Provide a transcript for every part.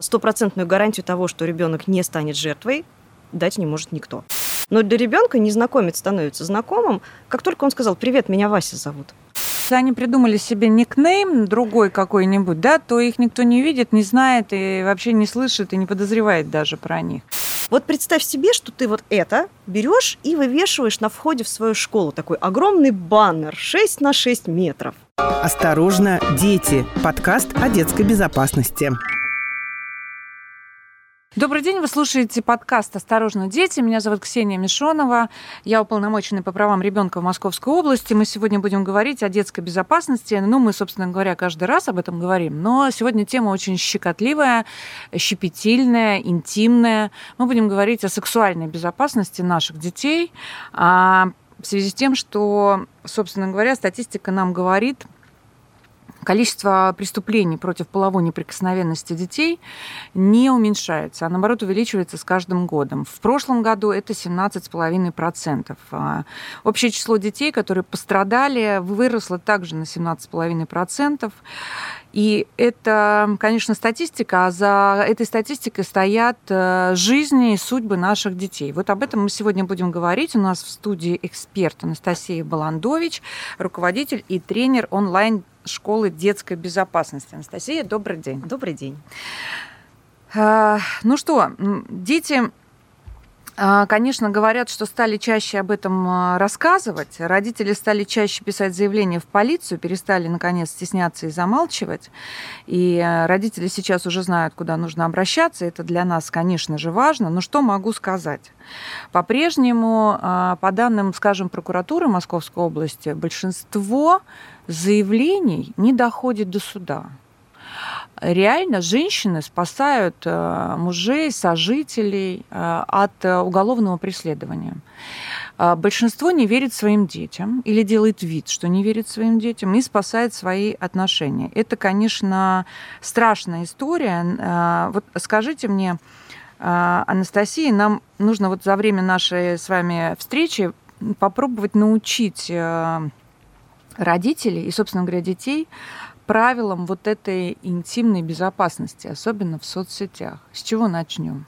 Стопроцентную гарантию того, что ребенок не станет жертвой, дать не может никто. Но для ребенка незнакомец становится знакомым, как только он сказал «Привет, меня Вася зовут». Если они придумали себе никнейм другой какой-нибудь, да, то их никто не видит, не знает и вообще не слышит и не подозревает даже про них. Вот представь себе, что ты вот это берешь и вывешиваешь на входе в свою школу. Такой огромный баннер 6 на 6 метров. Осторожно, дети. Подкаст о детской безопасности. Добрый день, вы слушаете подкаст «Осторожно, дети». Меня зовут Ксения Мишонова. Я уполномоченный по правам ребенка в Московской области. Мы сегодня будем говорить о детской безопасности. Ну, мы, собственно говоря, каждый раз об этом говорим. Но сегодня тема очень щекотливая, щепетильная, интимная. Мы будем говорить о сексуальной безопасности наших детей. А в связи с тем, что, собственно говоря, статистика нам говорит – количество преступлений против половой неприкосновенности детей не уменьшается, а наоборот увеличивается с каждым годом. В прошлом году это 17,5%. А общее число детей, которые пострадали, выросло также на 17,5%. И это, конечно, статистика, а за этой статистикой стоят э, жизни и судьбы наших детей. Вот об этом мы сегодня будем говорить. У нас в студии эксперт Анастасия Баландович, руководитель и тренер онлайн школы детской безопасности. Анастасия, добрый день. Добрый день. А, ну что, дети Конечно, говорят, что стали чаще об этом а, рассказывать. Родители стали чаще писать заявления в полицию, перестали, наконец, стесняться и замалчивать. И родители сейчас уже знают, куда нужно обращаться. Это для нас, конечно же, важно. Но что могу сказать? По-прежнему, по данным, скажем, прокуратуры Московской области, большинство заявлений не доходит до суда. Реально женщины спасают э, мужей, сожителей э, от э, уголовного преследования. Большинство не верит своим детям или делает вид, что не верит своим детям и спасает свои отношения. Это, конечно, страшная история. Вот скажите мне, Анастасия, нам нужно вот за время нашей с вами встречи попробовать научить родителей и, собственно говоря, детей правилам вот этой интимной безопасности, особенно в соцсетях. С чего начнем?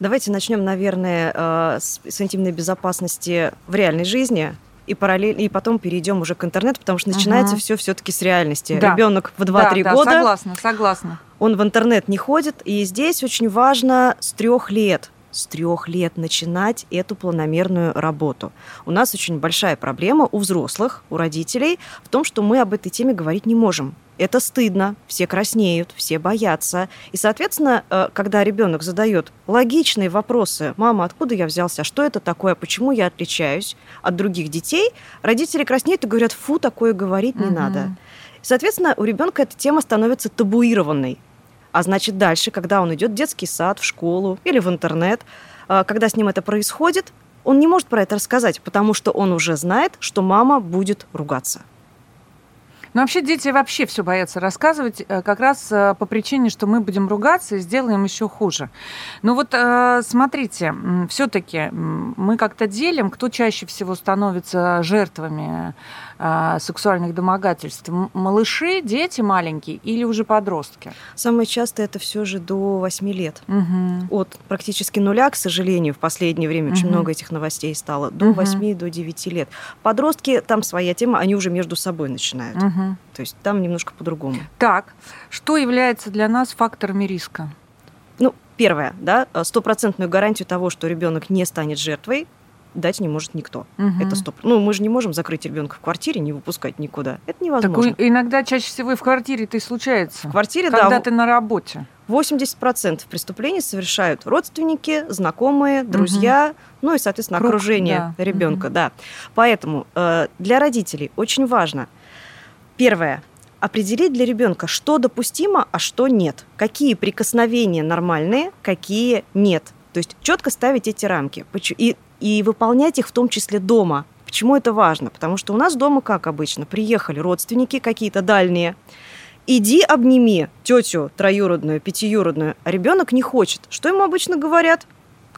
Давайте начнем, наверное, э, с интимной безопасности в реальной жизни, и параллельно и потом перейдем уже к интернету, потому что начинается угу. все все-таки с реальности. Да. Ребенок в 2-3 да, да, года. Согласна, согласна. Он в интернет не ходит, и здесь очень важно с трех лет с трех лет начинать эту планомерную работу. У нас очень большая проблема у взрослых, у родителей в том, что мы об этой теме говорить не можем. Это стыдно, все краснеют, все боятся. И, соответственно, э, когда ребенок задает логичные вопросы, мама, откуда я взялся, что это такое, почему я отличаюсь от других детей, родители краснеют и говорят, фу, такое говорить не угу. надо. Соответственно, у ребенка эта тема становится табуированной. А значит, дальше, когда он идет в детский сад, в школу или в интернет, а, когда с ним это происходит, он не может про это рассказать, потому что он уже знает, что мама будет ругаться. Но вообще дети вообще все боятся рассказывать, э, как раз э, по причине, что мы будем ругаться и сделаем еще хуже. Ну вот э, смотрите, все-таки мы как-то делим, кто чаще всего становится жертвами сексуальных домогательств? Малыши, дети маленькие или уже подростки? Самое часто это все же до 8 лет. Угу. От практически нуля, к сожалению, в последнее время угу. очень много этих новостей стало, до угу. 8, до 9 лет. Подростки, там своя тема, они уже между собой начинают. Угу. То есть там немножко по-другому. Так, что является для нас факторами риска? Ну, первое, да, стопроцентную гарантию того, что ребенок не станет жертвой, дать не может никто. Угу. Это стоп. Ну, мы же не можем закрыть ребенка в квартире, не выпускать никуда. Это невозможно. Так иногда чаще всего и в квартире это и случается. В квартире, когда да. Когда ты на работе. 80% преступлений совершают родственники, знакомые, друзья, угу. ну и, соответственно, Круг, окружение да. ребенка. Угу. Да. Поэтому э, для родителей очень важно, первое, определить для ребенка, что допустимо, а что нет. Какие прикосновения нормальные, какие нет. То есть четко ставить эти рамки. И и выполнять их в том числе дома. Почему это важно? Потому что у нас дома, как обычно, приехали родственники какие-то дальние, иди обними тетю троюродную, пятиюродную, а ребенок не хочет. Что ему обычно говорят?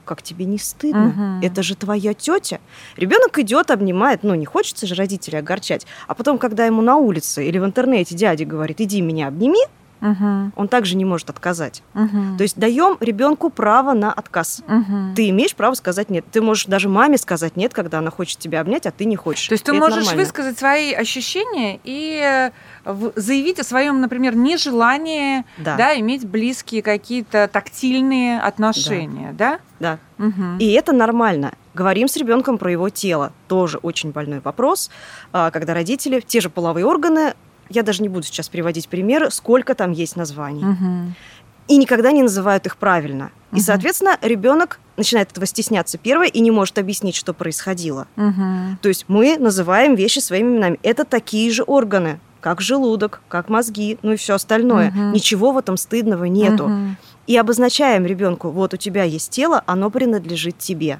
Как тебе не стыдно? Угу. Это же твоя тетя. Ребенок идет, обнимает, ну не хочется же родителей огорчать. А потом, когда ему на улице или в интернете дядя говорит, иди меня обними, Мгм. Он также не может отказать. Мгм. То есть даем ребенку право на отказ. Мгм. Ты имеешь право сказать нет. Ты можешь даже маме сказать нет, когда она хочет тебя обнять, а ты не хочешь. То есть ты можешь нормально. высказать свои ощущения и э, заявить о своем, например, нежелании Да, да, иметь близкие какие-то тактильные отношения, да? да. Мгм. И это нормально. Говорим с ребенком про его тело. Тоже очень больной вопрос. А, Когда родители, те же половые органы, я даже не буду сейчас приводить примеры, сколько там есть названий. Мгм. И никогда не называют их правильно. И, Мгм. соответственно, ребенок начинает этого стесняться первое и не может объяснить, что происходило. Мгм. То есть мы называем вещи своими именами. Это такие же органы, как желудок, как мозги, ну и все остальное. Мгм. Ничего в этом стыдного нету. Мгм. И обозначаем ребенку, вот у тебя есть тело, оно принадлежит тебе.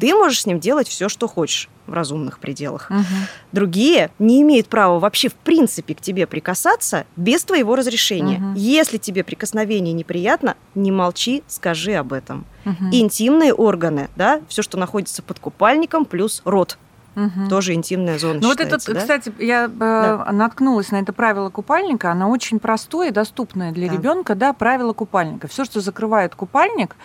Ты можешь с ним делать все, что хочешь в разумных пределах. Мгм. Другие не имеют права вообще в принципе к тебе прикасаться без твоего разрешения. Мгм. Если тебе прикосновение неприятно, не молчи, скажи об этом. Мгм. Интимные органы, да, все, что находится под купальником, плюс рот, Мгм. тоже интимная зона Ну вот это, да? кстати, я э, наткнулась на это правило купальника. Оно очень простое и доступное для Да. ребенка, да, правило купальника. Все, что закрывает купальник,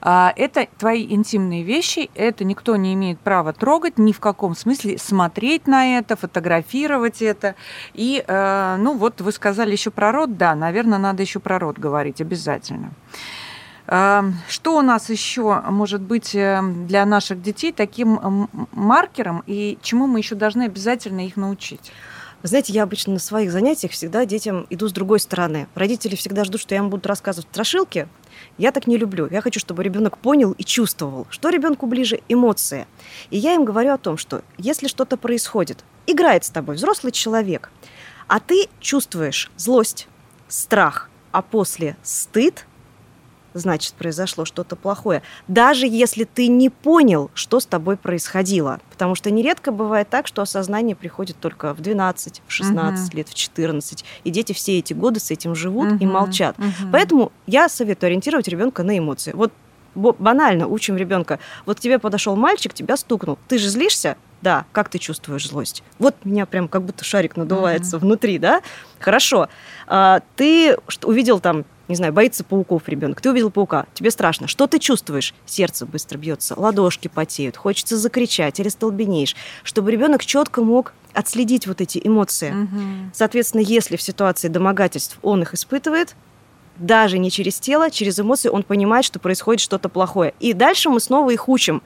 а, это твои интимные вещи. Это никто не имеет права трогать, ни в каком смысле смотреть на это, фотографировать это. И, э, ну вот вы сказали еще про рот, да, наверное, надо еще про рот говорить обязательно. А, Что у нас еще может быть э, для наших детей таким маркером и чему мы еще должны обязательно их научить? Знаете, я обычно на своих занятиях всегда детям иду с другой стороны. Родители всегда ждут, что я им буду рассказывать страшилки. Я так не люблю. Я хочу, чтобы ребенок понял и чувствовал, что ребенку ближе эмоции. И я им говорю о том, что если что-то происходит, играет с тобой взрослый человек, а ты чувствуешь злость, страх, а после стыд, значит, произошло что-то плохое. Даже если ты не понял, что с тобой происходило. Потому что нередко бывает так, что осознание приходит только в 12, в 16 Мгм. лет, в 14. И дети все эти годы с этим живут и Мгм, молчат. мгм. Поэтому я советую ориентировать ребенка на эмоции. Вот банально учим ребенка. Вот к тебе подошел мальчик, тебя стукнул. Ты же злишься? Да. Как ты чувствуешь злость? Вот меня прям как будто шарик надувается внутри, да? Хорошо. А, ты увидел там, не знаю, боится пауков ребенок. Ты увидел паука, тебе страшно. Что ты чувствуешь? Сердце быстро бьется, ладошки потеют, хочется закричать или столбенеешь, чтобы ребенок четко мог отследить вот эти эмоции. Мгм. Соответственно, если в ситуации домогательств он их испытывает, даже не через тело, через эмоции он понимает, что происходит что-то плохое. И дальше мы снова их учим.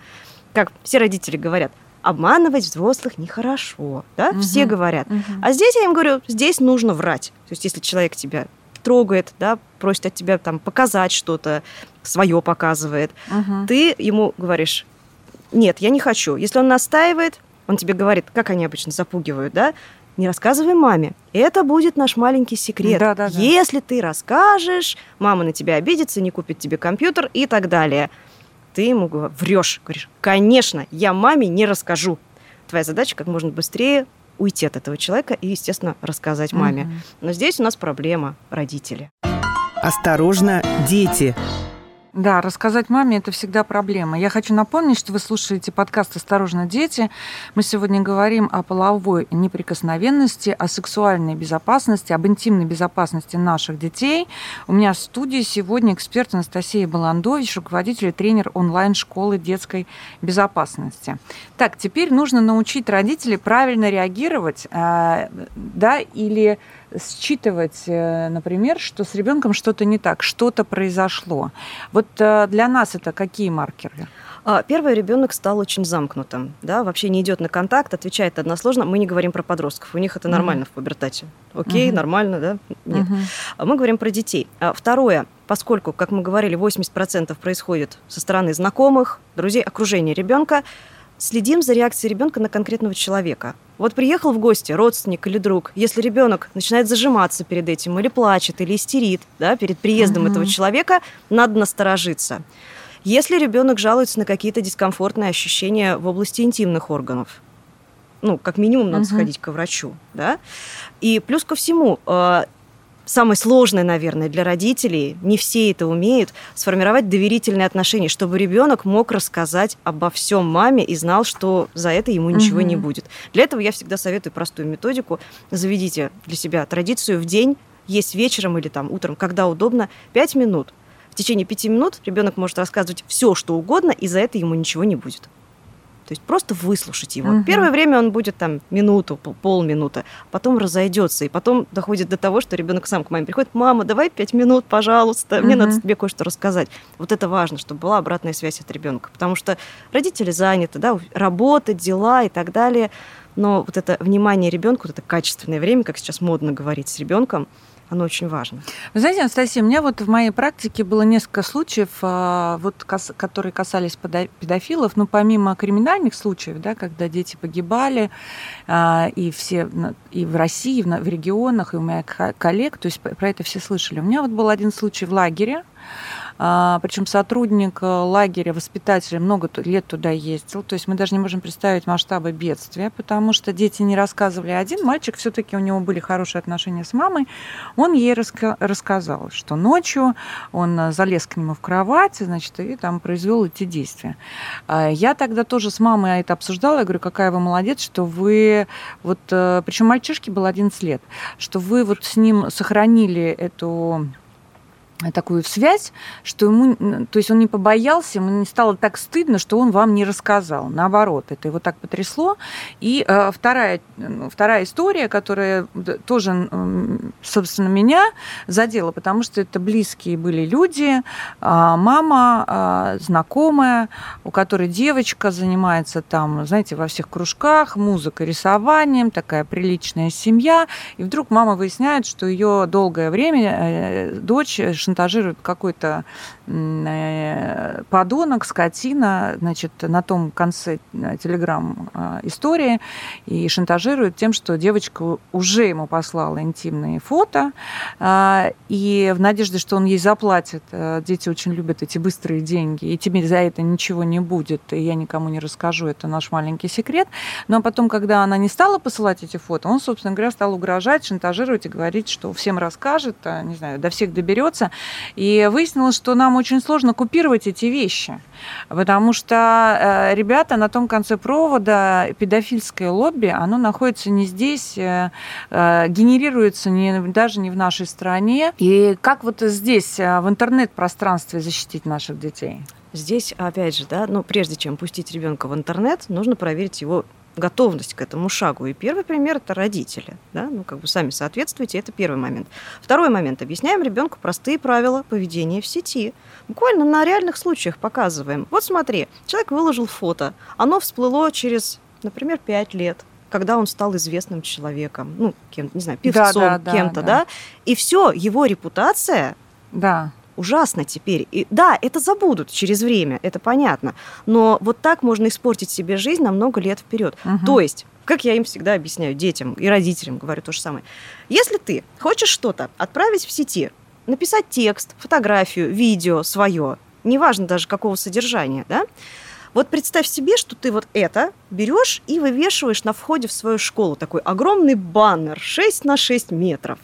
Как все родители говорят, обманывать взрослых нехорошо. Да? Все Мгм. говорят. Мгм. А здесь я им говорю, здесь нужно врать. То есть если человек тебя трогает, да, просит от тебя там показать что-то, свое показывает, Мгм. ты ему говоришь, нет, я не хочу. Если он настаивает, он тебе говорит, как они обычно запугивают, да, не рассказывай маме. Это будет наш маленький секрет. Да-да-да. Если ты расскажешь, мама на тебя обидится, не купит тебе компьютер и так далее. Ты ему врешь, говоришь, конечно, я маме не расскажу. Твоя задача как можно быстрее уйти от этого человека и, естественно, рассказать маме. Мгм. Но здесь у нас проблема родители. Осторожно, дети. Да, рассказать маме это всегда проблема. Я хочу напомнить, что вы слушаете подкаст «Осторожно, дети». Мы сегодня говорим о половой неприкосновенности, о сексуальной безопасности, об интимной безопасности наших детей. У меня в студии сегодня эксперт Анастасия Баландович, руководитель и тренер онлайн-школы детской безопасности. Так, теперь нужно научить родителей правильно реагировать, э, да, или считывать, э, например, что с ребенком что-то не так, что-то произошло. Вот э, для нас это какие маркеры? А, Первый ребенок стал очень замкнутым, да, вообще не идет на контакт, отвечает односложно. Мы не говорим про подростков, у них это нормально в пубертате. Окей, Мгм. нормально, да? Нет. А Мы говорим про детей. А Второе, поскольку, как мы говорили, 80% происходит со стороны знакомых, друзей, окружения ребенка, следим за реакцией ребенка на конкретного человека. Вот приехал в гости родственник или друг, если ребенок начинает зажиматься перед этим, или плачет, или истерит, да, перед приездом Мгм. этого человека, надо насторожиться. Если ребенок жалуется на какие-то дискомфортные ощущения в области интимных органов, ну, как минимум, надо Мгм. сходить к врачу, да. И плюс ко всему, э, самое сложное, наверное, для родителей, не все это умеют, сформировать доверительные отношения, чтобы ребенок мог рассказать обо всем маме и знал, что за это ему ничего не Мгм. будет. Для этого я всегда советую простую методику. Заведите для себя традицию в день есть вечером или там утром, когда удобно, 5 минут. В течение 5 минут ребенок может рассказывать все, что угодно, и за это ему ничего не будет. То есть просто выслушать его. Угу. Первое время он будет там минуту, полминуты, потом разойдется, и потом доходит до того, что ребенок сам к маме приходит, мама, давай пять минут, пожалуйста, мне угу. надо тебе кое-что рассказать. Вот это важно, чтобы была обратная связь от ребенка, потому что родители заняты, да, работа, дела и так далее, но вот это внимание ребенку, вот это качественное время, как сейчас модно говорить с ребенком, оно очень важно. Вы знаете, Анастасия, у меня вот в моей практике было несколько случаев, а, вот, которые касались педофилов, ну, помимо криминальных случаев, да, когда дети погибали, а, и все, и в России, и в регионах, и у моих коллег, то есть про это все слышали. У меня вот был один случай в лагере, Причем сотрудник э, лагеря, воспитатель много лет туда ездил. То есть мы даже не можем представить масштабы бедствия, потому что дети не рассказывали. Один мальчик, все-таки у него были хорошие отношения с мамой, он ей раска- рассказал, что ночью он э, залез к нему в кровать, значит, и там произвел эти действия. А, я тогда тоже с мамой это обсуждала. Я говорю, какая вы молодец, что вы вот, э, причем мальчишке был 11 лет, что вы вот с ним сохранили эту такую связь, что ему, то есть он не побоялся, ему не стало так стыдно, что он вам не рассказал. Наоборот, это его так потрясло. И э, вторая, вторая история, которая тоже, собственно, меня задела, потому что это близкие были люди, э, мама э, знакомая, у которой девочка занимается там, знаете, во всех кружках, музыкой, рисованием, такая приличная семья, и вдруг мама выясняет, что ее долгое время э, дочь шантажирует какой-то э, подонок, скотина, значит, на том конце э, телеграм э, истории и шантажирует тем, что девочка уже ему послала интимные фото, и в надежде, что он ей заплатит. Дети очень любят эти быстрые деньги, и тебе за это ничего не будет, и я никому не расскажу, это наш маленький секрет. Но потом, когда она не стала посылать эти фото, он, собственно говоря, стал угрожать, шантажировать и говорить, что всем расскажет, не знаю, до всех доберется. И выяснилось, что нам очень сложно купировать эти вещи, потому что э, ребята на том конце провода, педофильское лобби, оно находится не здесь, э, э, генерируется не, даже не в нашей стране. И как вот здесь, в интернет-пространстве защитить наших детей? Здесь, опять же, да, ну, прежде чем пустить ребенка в интернет, нужно проверить его готовность к этому шагу. И первый пример – это родители. Да? Ну, как бы сами соответствуете, это первый момент. Второй момент. Объясняем ребенку простые правила поведения в сети. Буквально на реальных случаях показываем. Вот смотри, человек выложил фото, оно всплыло через, например, пять лет когда он стал известным человеком, ну, кем, не знаю, певцом, да, да, кем-то, да, да, и все, его репутация да ужасно теперь. И да, это забудут через время, это понятно. Но вот так можно испортить себе жизнь на много лет вперед. Угу. То есть как я им всегда объясняю, детям и родителям говорю то же самое. Если ты хочешь что-то отправить в сети, написать текст, фотографию, видео свое, неважно даже какого содержания, да, вот представь себе, что ты вот это берешь и вывешиваешь на входе в свою школу такой огромный баннер 6 на 6 метров.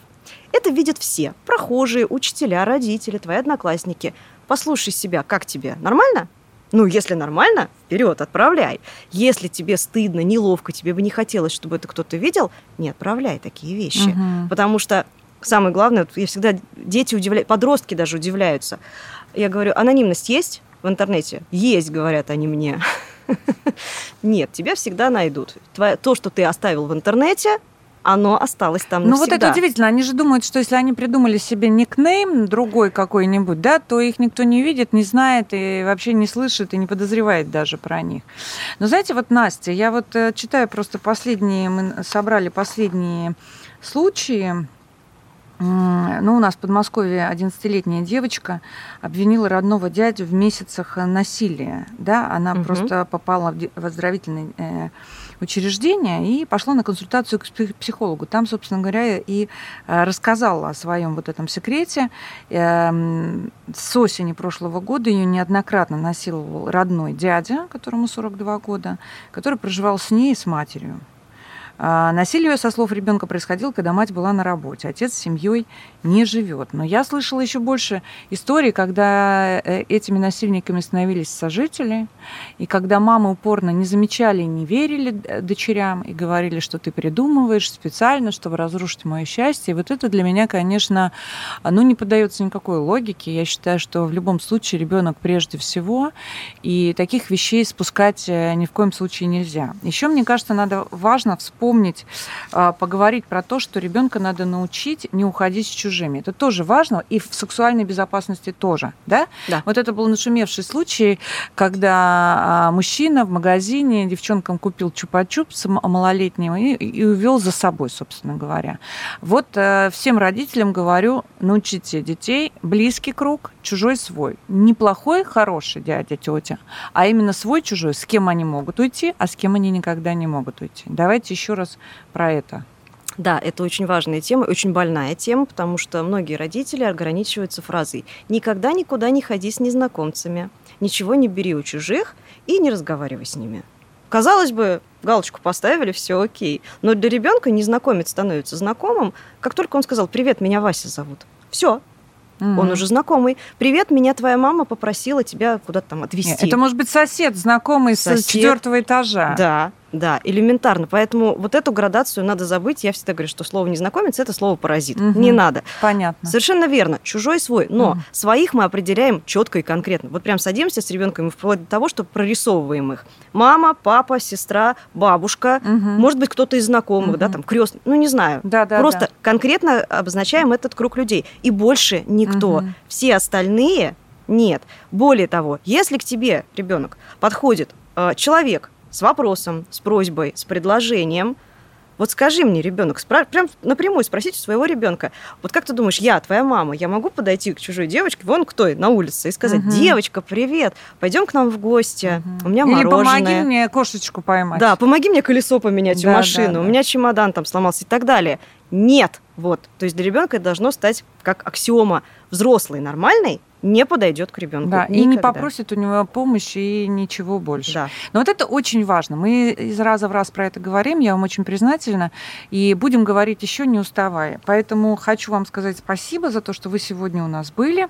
Это видят все. Прохожие, учителя, родители, твои одноклассники. Послушай себя, как тебе? Нормально? Ну, если нормально, вперед, отправляй. Если тебе стыдно, неловко, тебе бы не хотелось, чтобы это кто-то видел, не отправляй такие вещи. Угу. Потому что самое главное, я всегда дети удивляют, подростки даже удивляются. Я говорю, анонимность есть в интернете? Есть, говорят они мне. Нет, тебя всегда найдут. То, что ты оставил в интернете, оно осталось там навсегда. Ну вот это удивительно. Они же думают, что если они придумали себе никнейм другой какой-нибудь, да, то их никто не видит, не знает и вообще не слышит и не подозревает даже про них. Но знаете, вот Настя, я вот э, читаю просто последние, мы собрали последние случаи, ну, у нас в Подмосковье 11-летняя девочка обвинила родного дядю в месяцах насилия. Да? Она угу. просто попала в оздоровительный учреждения и пошла на консультацию к психологу. Там, собственно говоря, и э, рассказала о своем вот этом секрете. Эм, с осени прошлого года ее неоднократно насиловал родной дядя, которому 42 года, который проживал с ней и с матерью. А, насилие, со слов ребенка, происходило, когда мать была на работе. Отец с семьей не живет. Но я слышала еще больше историй, когда э, этими насильниками становились сожители, и когда мамы упорно не замечали и не верили дочерям, и говорили, что ты придумываешь специально, чтобы разрушить мое счастье. И вот это для меня, конечно, ну, не поддается никакой логике. Я считаю, что в любом случае ребенок прежде всего, и таких вещей спускать э, ни в коем случае нельзя. Еще, мне кажется, надо важно вспомнить, а, поговорить про то, что ребенка надо научить не уходить с чужими. Это тоже важно, и в сексуальной безопасности тоже. Да? Да. Вот это был нашумевший случай, когда а, мужчина в магазине девчонкам купил чупа-чупс малолетнего и, и увел за собой, собственно говоря. Вот э, всем родителям говорю, научите детей близкий круг, чужой свой. Неплохой, хороший дядя, тетя, а именно свой, чужой, с кем они могут уйти, а с кем они никогда не могут уйти. Давайте еще раз про это. Да, это очень важная тема, очень больная тема, потому что многие родители ограничиваются фразой «никогда никуда не ходи с незнакомцами, ничего не бери у чужих и не разговаривай с ними». Казалось бы, галочку поставили, все окей. Но для ребенка незнакомец становится знакомым, как только он сказал «Привет, меня Вася зовут». Все, Mm-hmm. Он уже знакомый. Привет, меня твоя мама попросила тебя куда-то там отвезти. Это может быть сосед, знакомый сосед. с четвертого этажа. Да, да, элементарно. Поэтому вот эту градацию надо забыть. Я всегда говорю, что слово незнакомец это слово паразит. Угу. Не надо. Понятно. Совершенно верно. Чужой свой. Но угу. своих мы определяем четко и конкретно. Вот прям садимся с ребенком вплоть до того, что прорисовываем их. Мама, папа, сестра, бабушка, угу. может быть, кто-то из знакомых, угу. да, там крестный, ну не знаю. Да, да, Просто да. конкретно обозначаем этот круг людей. И больше никто. Угу. Все остальные нет. Более того, если к тебе ребенок подходит э, человек, с вопросом, с просьбой, с предложением. Вот скажи мне, ребенок, спра- прям напрямую спросите своего ребенка, вот как ты думаешь, я, твоя мама, я могу подойти к чужой девочке, вон кто на улице, и сказать, угу. девочка, привет, пойдем к нам в гости, угу. у меня Или мороженое. помоги мне кошечку поймать. Да, помоги мне колесо поменять да, у машины, да, да. у меня чемодан там сломался и так далее. Нет, вот. То есть для ребенка это должно стать как аксиома взрослый, нормальный, не подойдет к ребенку. Да, Никогда. и не попросит у него помощи и ничего больше. Да. Но вот это очень важно. Мы из раза в раз про это говорим, я вам очень признательна, и будем говорить еще не уставая. Поэтому хочу вам сказать спасибо за то, что вы сегодня у нас были.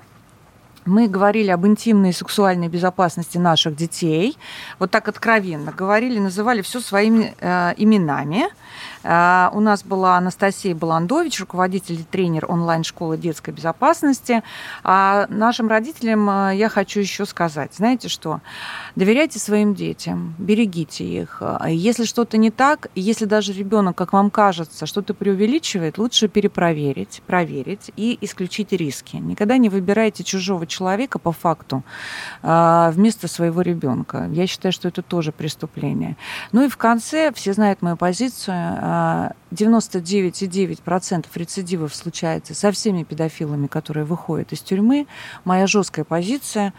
Мы говорили об интимной и сексуальной безопасности наших детей. Вот так откровенно говорили, называли все своими э, именами. Э, у нас была Анастасия Баландович, руководитель и тренер онлайн-школы детской безопасности. А нашим родителям э, я хочу еще сказать, знаете что? Доверяйте своим детям, берегите их. Если что-то не так, если даже ребенок, как вам кажется, что-то преувеличивает, лучше перепроверить, проверить и исключить риски. Никогда не выбирайте чужого человека по факту э, вместо своего ребенка. Я считаю, что это тоже преступление. Ну и в конце, все знают мою позицию, 99,9% рецидивов случается со всеми педофилами, которые выходят из тюрьмы. Моя жесткая позиция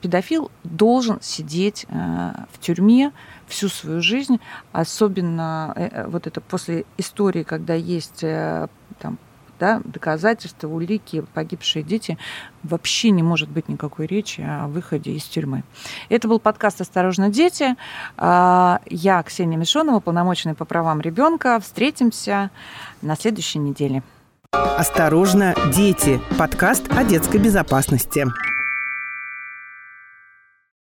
педофил должен сидеть э, в тюрьме всю свою жизнь, особенно э, вот это после истории, когда есть э, там да, доказательства, улики, погибшие дети, вообще не может быть никакой речи о выходе из тюрьмы. Это был подкаст «Осторожно, дети». А, я, Ксения Мишонова, полномоченная по правам ребенка. Встретимся на следующей неделе. «Осторожно, дети» – подкаст о детской безопасности.